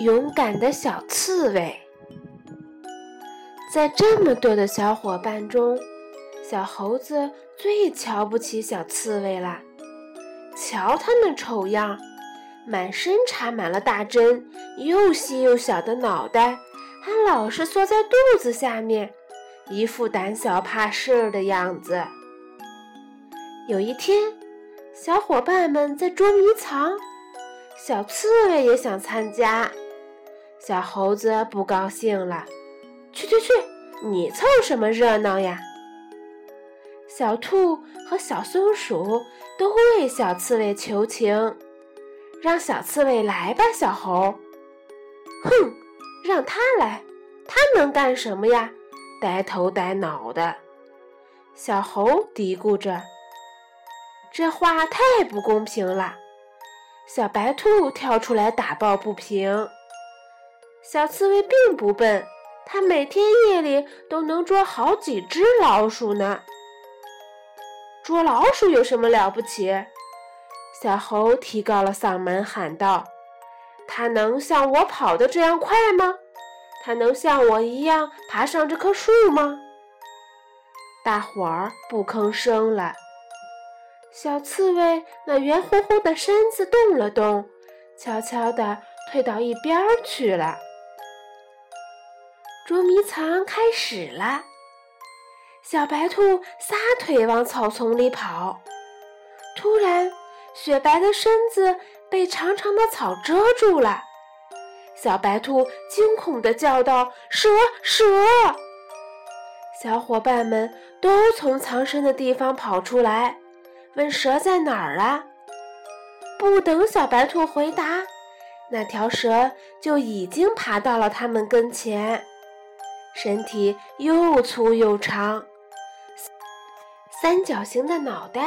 勇敢的小刺猬。在这么多的小伙伴中，小猴子最瞧不起小刺猬了。瞧它那丑样，满身插满了大针，又细又小的脑袋，还老是缩在肚子下面，一副胆小怕事的样子。有一天，小伙伴们在捉迷藏，小刺猬也想参加。小猴子不高兴了：“去去去，你凑什么热闹呀？”小兔和小松鼠都为小刺猬求情：“让小刺猬来吧，小猴。”“哼，让他来，他能干什么呀？呆头呆脑的。”小猴嘀咕着。这话太不公平了！小白兔跳出来打抱不平。小刺猬并不笨，它每天夜里都能捉好几只老鼠呢。捉老鼠有什么了不起？小猴提高了嗓门喊道：“它能像我跑得这样快吗？它能像我一样爬上这棵树吗？”大伙儿不吭声了。小刺猬那圆乎乎的身子动了动，悄悄地退到一边儿去了。捉迷藏开始了，小白兔撒腿往草丛里跑，突然，雪白的身子被长长的草遮住了。小白兔惊恐地叫道：“蛇，蛇！”小伙伴们都从藏身的地方跑出来。问蛇在哪儿啊？不等小白兔回答，那条蛇就已经爬到了他们跟前，身体又粗又长，三角形的脑袋，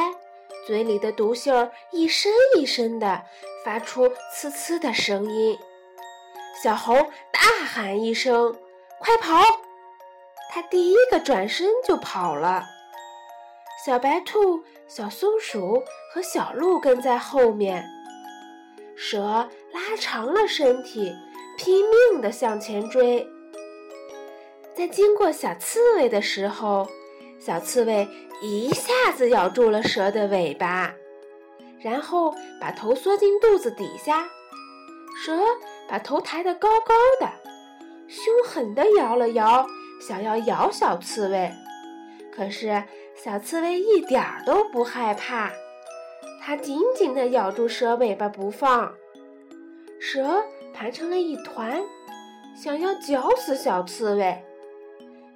嘴里的毒信儿一伸一伸的，发出呲呲的声音。小猴大喊一声：“快跑！”它第一个转身就跑了。小白兔、小松鼠和小鹿跟在后面，蛇拉长了身体，拼命地向前追。在经过小刺猬的时候，小刺猬一下子咬住了蛇的尾巴，然后把头缩进肚子底下。蛇把头抬得高高的，凶狠地摇了摇，想要咬小刺猬，可是。小刺猬一点儿都不害怕，它紧紧地咬住蛇尾巴不放。蛇盘成了一团，想要绞死小刺猬。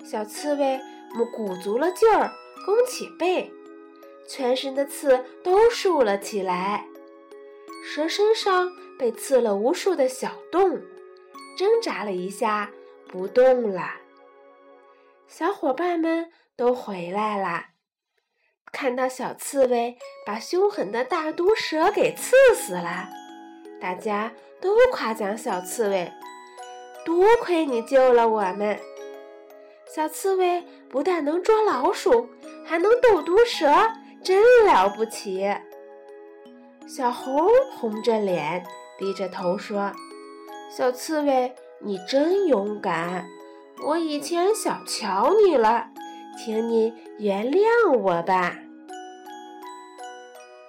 小刺猬们鼓足了劲儿，弓起背，全身的刺都竖了起来。蛇身上被刺了无数的小洞，挣扎了一下，不动了。小伙伴们都回来了。看到小刺猬把凶狠的大毒蛇给刺死了，大家都夸奖小刺猬：“多亏你救了我们！小刺猬不但能捉老鼠，还能斗毒蛇，真了不起！”小猴红着脸，低着头说：“小刺猬，你真勇敢，我以前小瞧你了。”请你原谅我吧。